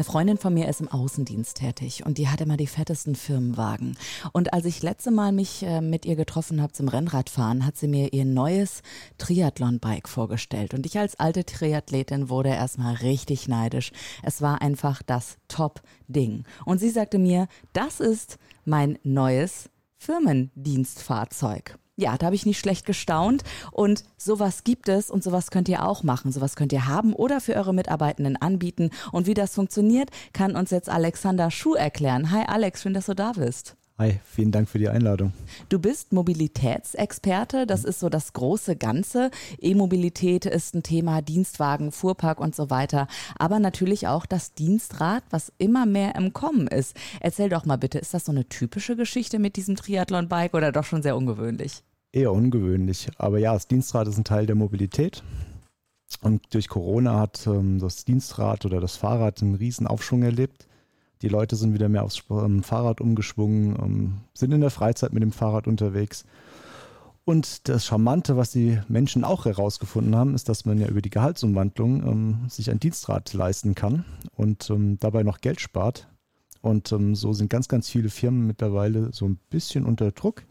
Eine Freundin von mir ist im Außendienst tätig und die hat immer die fettesten Firmenwagen. Und als ich letzte Mal mich äh, mit ihr getroffen habe zum Rennradfahren, hat sie mir ihr neues Triathlon-Bike vorgestellt. Und ich als alte Triathletin wurde erstmal richtig neidisch. Es war einfach das Top-Ding. Und sie sagte mir, das ist mein neues Firmendienstfahrzeug. Ja, da habe ich nicht schlecht gestaunt. Und sowas gibt es und sowas könnt ihr auch machen. Sowas könnt ihr haben oder für eure Mitarbeitenden anbieten. Und wie das funktioniert, kann uns jetzt Alexander Schuh erklären. Hi Alex, schön, dass du da bist. Hi, vielen Dank für die Einladung. Du bist Mobilitätsexperte, das ist so das große Ganze. E-Mobilität ist ein Thema, Dienstwagen, Fuhrpark und so weiter. Aber natürlich auch das Dienstrad, was immer mehr im Kommen ist. Erzähl doch mal bitte, ist das so eine typische Geschichte mit diesem Triathlon-Bike oder doch schon sehr ungewöhnlich? Eher ungewöhnlich. Aber ja, das Dienstrad ist ein Teil der Mobilität. Und durch Corona hat ähm, das Dienstrad oder das Fahrrad einen riesen Aufschwung erlebt. Die Leute sind wieder mehr aufs ähm, Fahrrad umgeschwungen, ähm, sind in der Freizeit mit dem Fahrrad unterwegs. Und das Charmante, was die Menschen auch herausgefunden haben, ist, dass man ja über die Gehaltsumwandlung ähm, sich ein Dienstrad leisten kann und ähm, dabei noch Geld spart. Und so sind ganz, ganz viele Firmen mittlerweile so ein bisschen unter Druck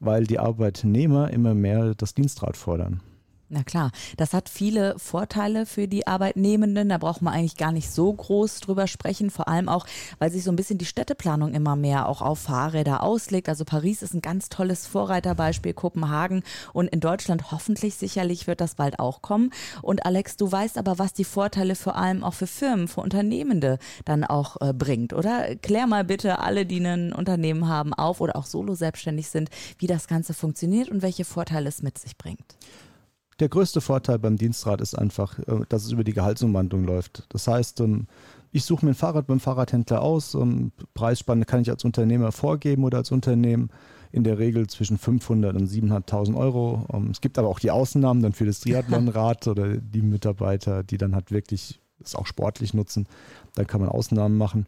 weil die Arbeitnehmer immer mehr das Dienstrad fordern. Na klar, das hat viele Vorteile für die Arbeitnehmenden. Da braucht man eigentlich gar nicht so groß drüber sprechen. Vor allem auch, weil sich so ein bisschen die Städteplanung immer mehr auch auf Fahrräder auslegt. Also Paris ist ein ganz tolles Vorreiterbeispiel, Kopenhagen und in Deutschland hoffentlich sicherlich wird das bald auch kommen. Und Alex, du weißt aber, was die Vorteile vor allem auch für Firmen, für Unternehmende dann auch äh, bringt, oder? Klär mal bitte alle, die ein Unternehmen haben, auf oder auch solo selbstständig sind, wie das Ganze funktioniert und welche Vorteile es mit sich bringt. Der größte Vorteil beim Dienstrat ist einfach, äh, dass es über die Gehaltsumwandlung läuft. Das heißt, ähm, ich suche mir ein Fahrrad beim Fahrradhändler aus. Ähm, Preisspanne kann ich als Unternehmer vorgeben oder als Unternehmen in der Regel zwischen 500 und 700.000 Euro. Ähm, es gibt aber auch die Ausnahmen dann für das Triathlonrad oder die Mitarbeiter, die dann halt wirklich das auch sportlich nutzen. Dann kann man Ausnahmen machen.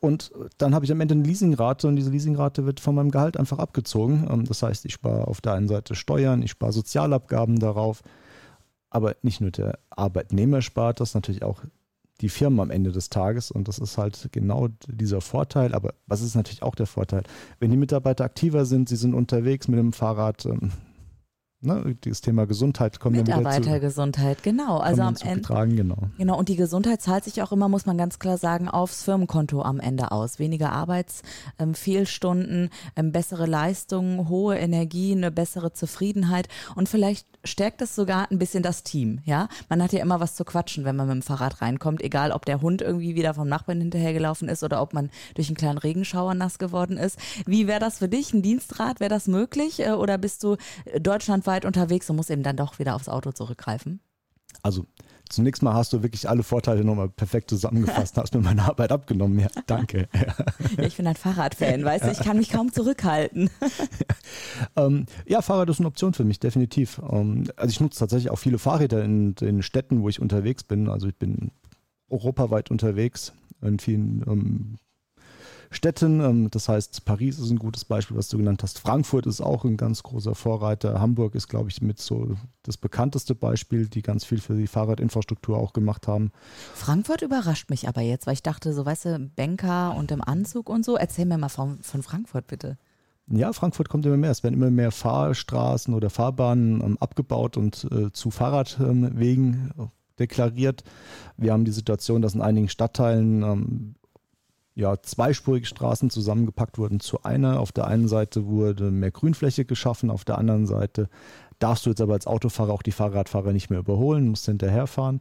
Und dann habe ich am Ende eine Leasingrate und diese Leasingrate wird von meinem Gehalt einfach abgezogen. Ähm, das heißt, ich spare auf der einen Seite Steuern, ich spare Sozialabgaben darauf. Aber nicht nur der Arbeitnehmer spart das, natürlich auch die Firmen am Ende des Tages. Und das ist halt genau dieser Vorteil. Aber was ist natürlich auch der Vorteil? Wenn die Mitarbeiter aktiver sind, sie sind unterwegs mit dem Fahrrad, ähm, Ne, das Thema Gesundheit kommt Mitarbeitergesundheit, genau. Also am Ende. Tragen, genau. Genau. Und die Gesundheit zahlt sich auch immer, muss man ganz klar sagen, aufs Firmenkonto am Ende aus. Weniger Arbeitsfehlstunden, ähm, ähm, bessere Leistungen, hohe Energie, eine bessere Zufriedenheit und vielleicht stärkt es sogar ein bisschen das Team, ja. Man hat ja immer was zu quatschen, wenn man mit dem Fahrrad reinkommt, egal ob der Hund irgendwie wieder vom Nachbarn hinterhergelaufen ist oder ob man durch einen kleinen Regenschauer nass geworden ist. Wie wäre das für dich, ein Dienstrad? Wäre das möglich? Äh, oder bist du deutschlandweit unterwegs und musst eben dann doch wieder aufs Auto zurückgreifen? Also Zunächst mal hast du wirklich alle Vorteile nochmal perfekt zusammengefasst, hast mir meine Arbeit abgenommen. Ja, danke. Ja, ich bin ein Fahrradfan, weißt du, ich kann mich kaum zurückhalten. ähm, ja, Fahrrad ist eine Option für mich, definitiv. Ähm, also ich nutze tatsächlich auch viele Fahrräder in den Städten, wo ich unterwegs bin. Also ich bin europaweit unterwegs in vielen ähm, Städten. Ähm, das heißt, Paris ist ein gutes Beispiel, was du genannt hast. Frankfurt ist auch ein ganz großer Vorreiter. Hamburg ist, glaube ich, mit so das bekannteste Beispiel, die ganz viel für die Fahrradinfrastruktur auch gemacht haben. Frankfurt überrascht mich aber jetzt, weil ich dachte, so weißt du, Banker und im Anzug und so. Erzähl mir mal von, von Frankfurt bitte. Ja, Frankfurt kommt immer mehr. Es werden immer mehr Fahrstraßen oder Fahrbahnen ähm, abgebaut und äh, zu Fahrradwegen äh, deklariert. Wir haben die Situation, dass in einigen Stadtteilen ähm, ja, zweispurige Straßen zusammengepackt wurden zu einer. Auf der einen Seite wurde mehr Grünfläche geschaffen, auf der anderen Seite darfst du jetzt aber als Autofahrer auch die Fahrradfahrer nicht mehr überholen, musst hinterherfahren.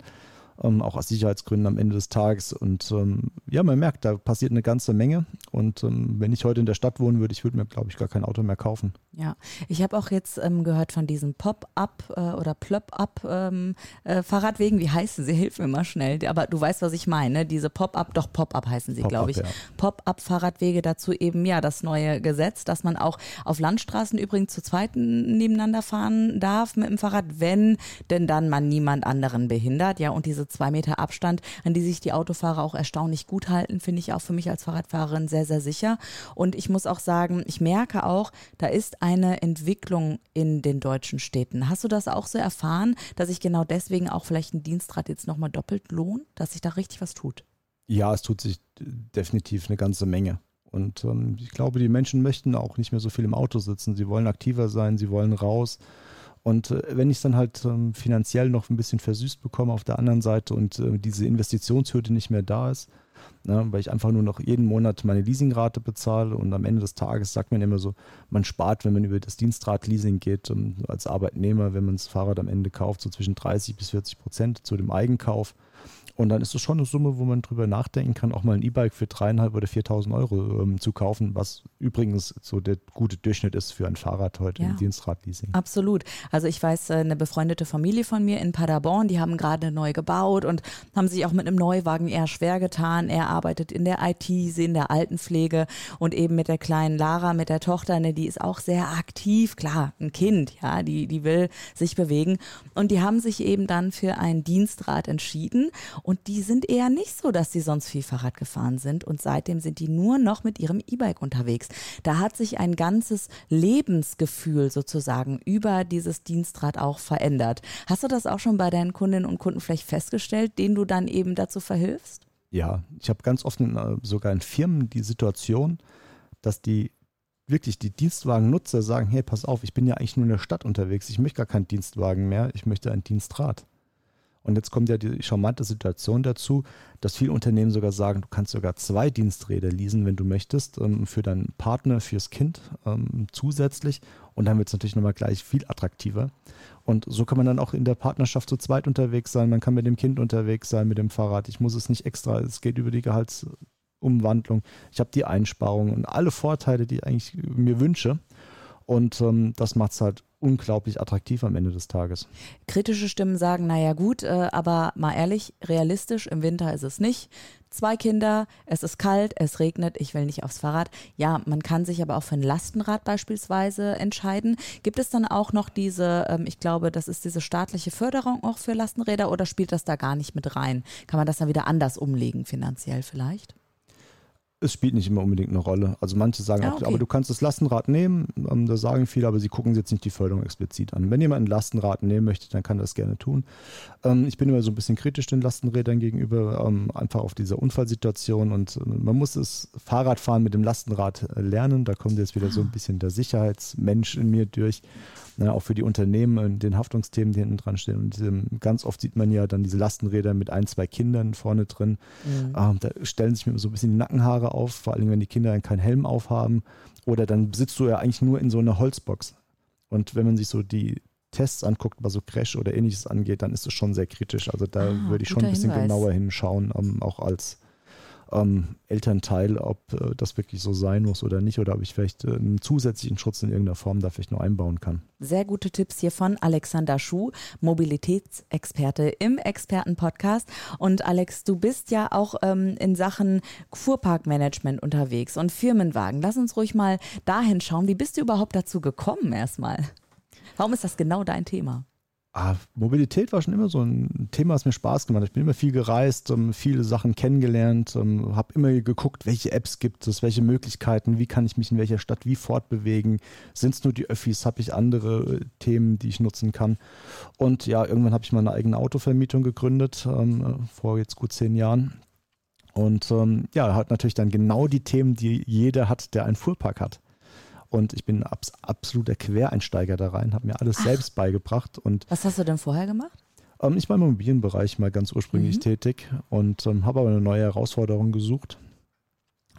Ähm, auch aus Sicherheitsgründen am Ende des Tages. Und ähm, ja, man merkt, da passiert eine ganze Menge. Und ähm, wenn ich heute in der Stadt wohnen würde, ich würde mir, glaube ich, gar kein Auto mehr kaufen. Ja, ich habe auch jetzt ähm, gehört von diesen Pop-up äh, oder Plop-up ähm, äh, Fahrradwegen. Wie heißen sie? Hilf mir mal schnell. Aber du weißt, was ich meine. Diese Pop-up, doch Pop-up heißen sie, glaube ich. Ja. Pop-up Fahrradwege dazu eben ja das neue Gesetz, dass man auch auf Landstraßen übrigens zu zweiten nebeneinander fahren darf mit dem Fahrrad, wenn denn dann man niemand anderen behindert. Ja, und diese zwei Meter Abstand, an die sich die Autofahrer auch erstaunlich gut halten, finde ich auch für mich als Fahrradfahrerin sehr, sehr sicher. Und ich muss auch sagen, ich merke auch, da ist eine Entwicklung in den deutschen Städten. Hast du das auch so erfahren, dass sich genau deswegen auch vielleicht ein Dienstrad jetzt nochmal doppelt lohnt, dass sich da richtig was tut? Ja, es tut sich definitiv eine ganze Menge. Und ähm, ich glaube, die Menschen möchten auch nicht mehr so viel im Auto sitzen. Sie wollen aktiver sein, sie wollen raus. Und äh, wenn ich es dann halt ähm, finanziell noch ein bisschen versüßt bekomme auf der anderen Seite und äh, diese Investitionshürde nicht mehr da ist, ne, weil ich einfach nur noch jeden Monat meine Leasingrate bezahle und am Ende des Tages sagt man immer so, man spart, wenn man über das Dienstrad-Leasing geht, um, als Arbeitnehmer, wenn man das Fahrrad am Ende kauft, so zwischen 30 bis 40 Prozent zu dem Eigenkauf. Und dann ist es schon eine Summe, wo man drüber nachdenken kann, auch mal ein E-Bike für dreieinhalb oder 4.000 Euro ähm, zu kaufen, was übrigens so der gute Durchschnitt ist für ein Fahrrad heute ja, im Dienstradleasing. Absolut. Also ich weiß, äh, eine befreundete Familie von mir in Paderborn, die haben gerade neu gebaut und haben sich auch mit einem Neuwagen eher schwer getan. Er arbeitet in der IT, sie in der Altenpflege und eben mit der kleinen Lara, mit der Tochter, ne, die ist auch sehr aktiv. Klar, ein Kind, ja, die, die will sich bewegen. Und die haben sich eben dann für ein Dienstrad entschieden und die sind eher nicht so, dass sie sonst viel Fahrrad gefahren sind. Und seitdem sind die nur noch mit ihrem E-Bike unterwegs. Da hat sich ein ganzes Lebensgefühl sozusagen über dieses Dienstrad auch verändert. Hast du das auch schon bei deinen Kundinnen und Kunden vielleicht festgestellt, denen du dann eben dazu verhilfst? Ja, ich habe ganz oft in, äh, sogar in Firmen die Situation, dass die wirklich die Dienstwagennutzer sagen, hey, pass auf, ich bin ja eigentlich nur in der Stadt unterwegs, ich möchte gar keinen Dienstwagen mehr, ich möchte ein Dienstrad. Und jetzt kommt ja die charmante Situation dazu, dass viele Unternehmen sogar sagen, du kannst sogar zwei Diensträder leasen, wenn du möchtest, ähm, für deinen Partner, fürs Kind ähm, zusätzlich. Und dann wird es natürlich nochmal gleich viel attraktiver. Und so kann man dann auch in der Partnerschaft zu zweit unterwegs sein. Man kann mit dem Kind unterwegs sein, mit dem Fahrrad. Ich muss es nicht extra, es geht über die Gehaltsumwandlung. Ich habe die Einsparungen und alle Vorteile, die ich eigentlich mir wünsche. Und ähm, das macht es halt unglaublich attraktiv am Ende des Tages. Kritische Stimmen sagen, naja gut, äh, aber mal ehrlich, realistisch, im Winter ist es nicht. Zwei Kinder, es ist kalt, es regnet, ich will nicht aufs Fahrrad. Ja, man kann sich aber auch für ein Lastenrad beispielsweise entscheiden. Gibt es dann auch noch diese, ähm, ich glaube, das ist diese staatliche Förderung auch für Lastenräder oder spielt das da gar nicht mit rein? Kann man das dann wieder anders umlegen finanziell vielleicht? Es spielt nicht immer unbedingt eine Rolle. Also manche sagen ah, okay. auch, aber du kannst das Lastenrad nehmen. Ähm, da sagen viele, aber sie gucken jetzt nicht die Förderung explizit an. Wenn jemand ein Lastenrad nehmen möchte, dann kann er das gerne tun. Ähm, ich bin immer so ein bisschen kritisch den Lastenrädern gegenüber, ähm, einfach auf dieser Unfallsituation. Und äh, man muss das Fahrradfahren mit dem Lastenrad äh, lernen. Da kommt jetzt wieder so ein ah. bisschen der Sicherheitsmensch in mir durch ne, auch für die Unternehmen und den Haftungsthemen, die hinten dran stehen. Und ganz oft sieht man ja dann diese Lastenräder mit ein, zwei Kindern vorne drin. Mhm. Da stellen sich mir so ein bisschen die Nackenhaare auf, vor allem wenn die Kinder dann keinen Helm aufhaben. Oder dann sitzt du ja eigentlich nur in so einer Holzbox. Und wenn man sich so die Tests anguckt, was so Crash oder ähnliches angeht, dann ist es schon sehr kritisch. Also da ah, würde ich schon ein bisschen Hinweis. genauer hinschauen, um, ähm, auch als ähm, Elternteil, ob äh, das wirklich so sein muss oder nicht, oder ob ich vielleicht äh, einen zusätzlichen Schutz in irgendeiner Form da vielleicht noch einbauen kann. Sehr gute Tipps hier von Alexander Schuh, Mobilitätsexperte im Expertenpodcast. Und Alex, du bist ja auch ähm, in Sachen Fuhrparkmanagement unterwegs und Firmenwagen. Lass uns ruhig mal dahin schauen. Wie bist du überhaupt dazu gekommen erstmal? Warum ist das genau dein Thema? Ah, Mobilität war schon immer so ein Thema, das mir Spaß gemacht hat. Ich bin immer viel gereist, um, viele Sachen kennengelernt, um, habe immer geguckt, welche Apps gibt es, welche Möglichkeiten, wie kann ich mich in welcher Stadt wie fortbewegen, sind es nur die Öffis, habe ich andere äh, Themen, die ich nutzen kann. Und ja, irgendwann habe ich meine eigene Autovermietung gegründet, ähm, vor jetzt gut zehn Jahren. Und ähm, ja, hat natürlich dann genau die Themen, die jeder hat, der einen Fuhrpark hat. Und ich bin abs absoluter Quereinsteiger da rein, habe mir alles Ach. selbst beigebracht. Und Was hast du denn vorher gemacht? Ähm, ich war im Immobilienbereich mal ganz ursprünglich mhm. tätig und ähm, habe aber eine neue Herausforderung gesucht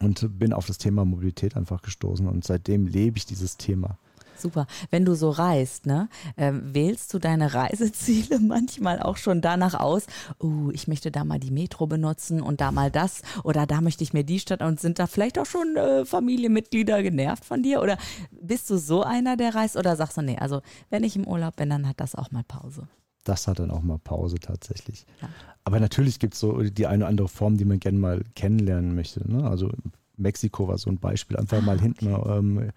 und bin auf das Thema Mobilität einfach gestoßen. Und seitdem lebe ich dieses Thema. Super. Wenn du so reist, ne, äh, wählst du deine Reiseziele manchmal auch schon danach aus, uh, ich möchte da mal die Metro benutzen und da mal das oder da möchte ich mir die Stadt und sind da vielleicht auch schon äh, Familienmitglieder genervt von dir oder bist du so einer, der reist oder sagst du, nee, also wenn ich im Urlaub bin, dann hat das auch mal Pause? Das hat dann auch mal Pause tatsächlich. Ja. Aber natürlich gibt es so die eine oder andere Form, die man gerne mal kennenlernen möchte. Ne? Also Mexiko war so ein Beispiel. Einfach ah, mal hinten ähm,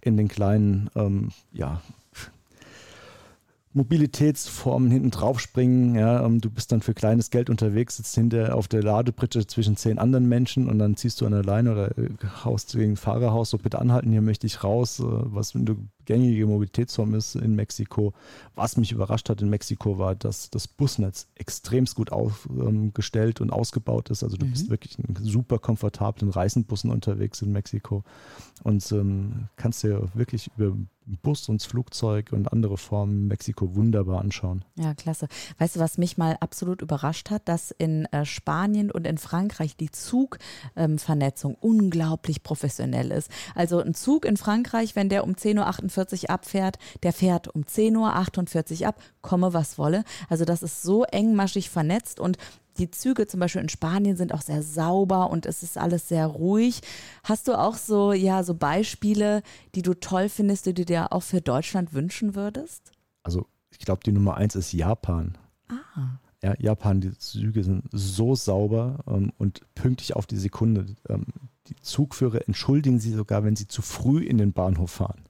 in den kleinen, ähm, ja, Mobilitätsformen hinten drauf springen. Ja, ähm, du bist dann für kleines Geld unterwegs, sitzt hinter auf der Ladebritsche zwischen zehn anderen Menschen und dann ziehst du an der Leine oder äh, haust gegen Fahrerhaus, so bitte anhalten, hier möchte ich raus, äh, was wenn du gängige Mobilitätsform ist in Mexiko. Was mich überrascht hat in Mexiko war, dass das Busnetz extremst gut aufgestellt und ausgebaut ist. Also du mhm. bist wirklich in super komfortablen Reisenbussen unterwegs in Mexiko und ähm, kannst dir wirklich über Bus und Flugzeug und andere Formen Mexiko wunderbar anschauen. Ja, klasse. Weißt du, was mich mal absolut überrascht hat, dass in äh, Spanien und in Frankreich die Zugvernetzung ähm, unglaublich professionell ist. Also ein Zug in Frankreich, wenn der um 10.48 Uhr abfährt, der fährt um 10.48 Uhr ab, komme was wolle. Also das ist so engmaschig vernetzt und die Züge zum Beispiel in Spanien sind auch sehr sauber und es ist alles sehr ruhig. Hast du auch so, ja, so Beispiele, die du toll findest, die du dir auch für Deutschland wünschen würdest? Also, ich glaube, die Nummer eins ist Japan. Ah. Ja, Japan, die Züge sind so sauber ähm, und pünktlich auf die Sekunde. Ähm, die Zugführer entschuldigen sie sogar, wenn sie zu früh in den Bahnhof fahren.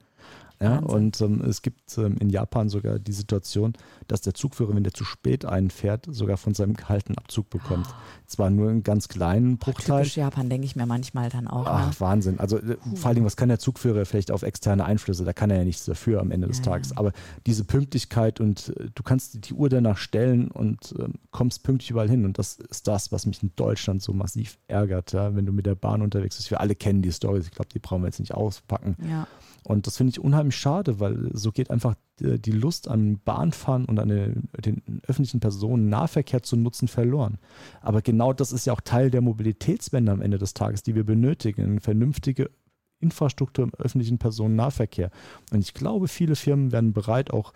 Ja, und ähm, es gibt ähm, in Japan sogar die Situation, dass der Zugführer, wenn der zu spät einfährt, sogar von seinem Gehalt einen Abzug bekommt. Oh. Zwar nur einen ganz kleinen Bruchteil. Typisch Japan denke ich mir manchmal dann auch. Ach, ne? Wahnsinn. Also äh, vor allen Dingen, was kann der Zugführer vielleicht auf externe Einflüsse? Da kann er ja nichts dafür am Ende des ja, Tages. Aber diese Pünktlichkeit und äh, du kannst die Uhr danach stellen und äh, kommst pünktlich überall hin. Und das ist das, was mich in Deutschland so massiv ärgert, ja? wenn du mit der Bahn unterwegs bist. Wir alle kennen die Stories. Ich glaube, die brauchen wir jetzt nicht auspacken. Ja. Und das finde ich unheimlich schade, weil so geht einfach die Lust an Bahnfahren und an den öffentlichen Personennahverkehr zu nutzen verloren. Aber genau das ist ja auch Teil der Mobilitätswende am Ende des Tages, die wir benötigen. Eine vernünftige Infrastruktur im öffentlichen Personennahverkehr. Und ich glaube, viele Firmen werden bereit, auch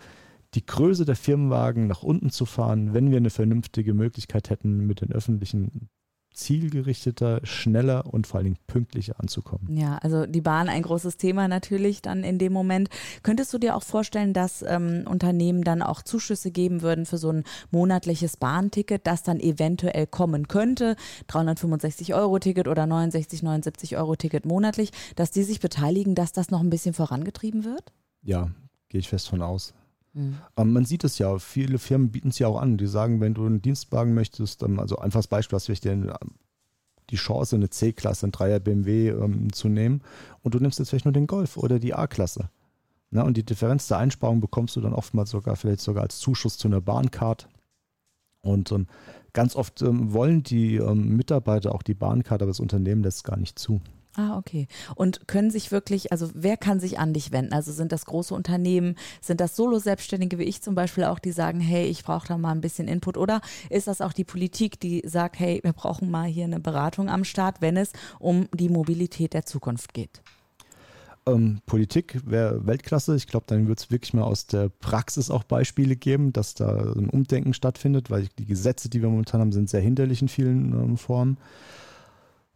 die Größe der Firmenwagen nach unten zu fahren, wenn wir eine vernünftige Möglichkeit hätten, mit den öffentlichen zielgerichteter, schneller und vor allen Dingen pünktlicher anzukommen. Ja, also die Bahn ein großes Thema natürlich dann in dem Moment. Könntest du dir auch vorstellen, dass ähm, Unternehmen dann auch Zuschüsse geben würden für so ein monatliches Bahnticket, das dann eventuell kommen könnte, 365 Euro Ticket oder 69, 79 Euro Ticket monatlich, dass die sich beteiligen, dass das noch ein bisschen vorangetrieben wird? Ja, gehe ich fest von aus. Mhm. Ähm, man sieht es ja, viele Firmen bieten es ja auch an. Die sagen, wenn du einen Dienstwagen möchtest, ähm, also einfaches Beispiel, hast du ähm, die Chance, eine C-Klasse, ein Dreier BMW ähm, zu nehmen und du nimmst jetzt vielleicht nur den Golf oder die A-Klasse. und die Differenz der Einsparung bekommst du dann oftmals sogar vielleicht sogar als Zuschuss zu einer Bahncard. Und ähm, ganz oft wollen die Mitarbeiter auch die Bahncard, aber das Unternehmen lässt es gar nicht zu. Ah, okay. Und können sich wirklich, also wer kann sich an dich wenden? Also sind das große Unternehmen, sind das Solo-Selbstständige wie ich zum Beispiel auch, die sagen, hey, ich brauche da mal ein bisschen Input? Oder ist das auch die Politik, die sagt, hey, wir brauchen mal hier eine Beratung am Start, wenn es um die Mobilität der Zukunft geht? Ähm, Politik wäre Weltklasse. Ich glaube, dann wird es wirklich mal aus der Praxis auch Beispiele geben, dass da ein Umdenken stattfindet, weil die Gesetze, die wir momentan haben, sind sehr hinderlich in vielen ähm, Formen.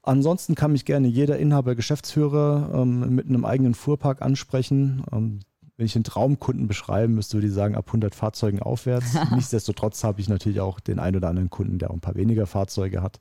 Ansonsten kann mich gerne jeder Inhaber, Geschäftsführer ähm, mit einem eigenen Fuhrpark ansprechen. Ähm, wenn ich einen Traumkunden beschreiben müsste, würde ich sagen, ab 100 Fahrzeugen aufwärts. Nichtsdestotrotz habe ich natürlich auch den einen oder anderen Kunden, der auch ein paar weniger Fahrzeuge hat.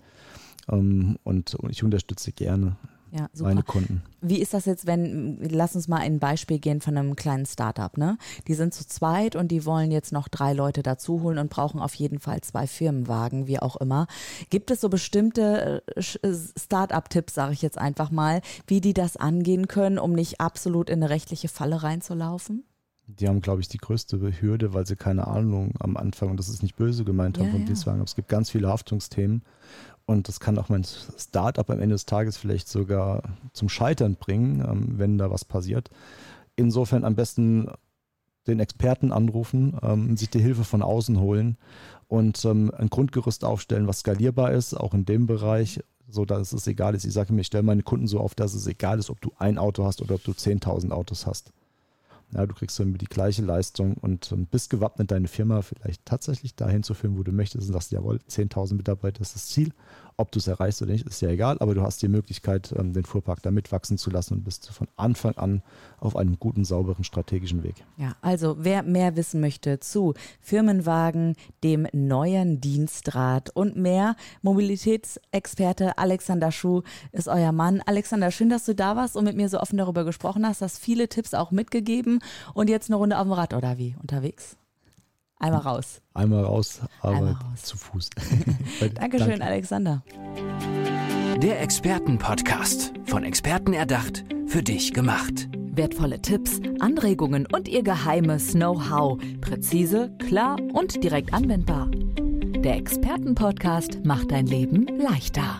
Ähm, und, und ich unterstütze gerne ja, meine Kunden. Wie ist das jetzt, wenn, lass uns mal ein Beispiel gehen von einem kleinen Startup, ne? Die sind zu zweit und die wollen jetzt noch drei Leute dazu holen und brauchen auf jeden Fall zwei Firmenwagen, wie auch immer. Gibt es so bestimmte äh, äh, Startup-Tipps, sage ich jetzt einfach mal, wie die das angehen können, um nicht absolut in eine rechtliche Falle reinzulaufen? Die haben, glaube ich, die größte Hürde, weil sie keine Ahnung am Anfang, und das ist nicht böse gemeint haben ja, vom ja. Dienstwagen, aber es gibt ganz viele Haftungsthemen. Und das kann auch mein Startup am Ende des Tages vielleicht sogar zum Scheitern bringen, ähm, wenn da was passiert. Insofern am besten den Experten anrufen, ähm, sich die Hilfe von außen holen und ähm, ein Grundgerüst aufstellen, was skalierbar ist, auch in dem Bereich, so dass es egal ist. Ich sage mir, ich stelle meine Kunden so auf, dass es egal ist, ob du ein Auto hast oder ob du 10.000 Autos hast. Ja, du kriegst dann die gleiche Leistung und bist gewappnet, deine Firma vielleicht tatsächlich dahin zu führen, wo du möchtest und sagst, jawohl, 10.000 Mitarbeiter ist das Ziel. Ob du es erreichst oder nicht, ist ja egal, aber du hast die Möglichkeit, ähm, den Fuhrpark da mitwachsen zu lassen und bist von Anfang an auf einem guten, sauberen, strategischen Weg. Ja, also wer mehr wissen möchte zu Firmenwagen, dem neuen Dienstrad und mehr, Mobilitätsexperte Alexander Schuh ist euer Mann. Alexander, schön, dass du da warst und mit mir so offen darüber gesprochen hast, hast viele Tipps auch mitgegeben und jetzt eine Runde auf dem Rad oder wie unterwegs? Einmal raus. Einmal raus, aber Einmal raus. zu Fuß. Dankeschön, Danke. Der Alexander. Expertenpodcast. Von Experten erdacht, für dich gemacht. Wertvolle Tipps, Anregungen und ihr geheimes Know-how. Präzise, klar und direkt anwendbar. Der Expertenpodcast macht dein Leben leichter.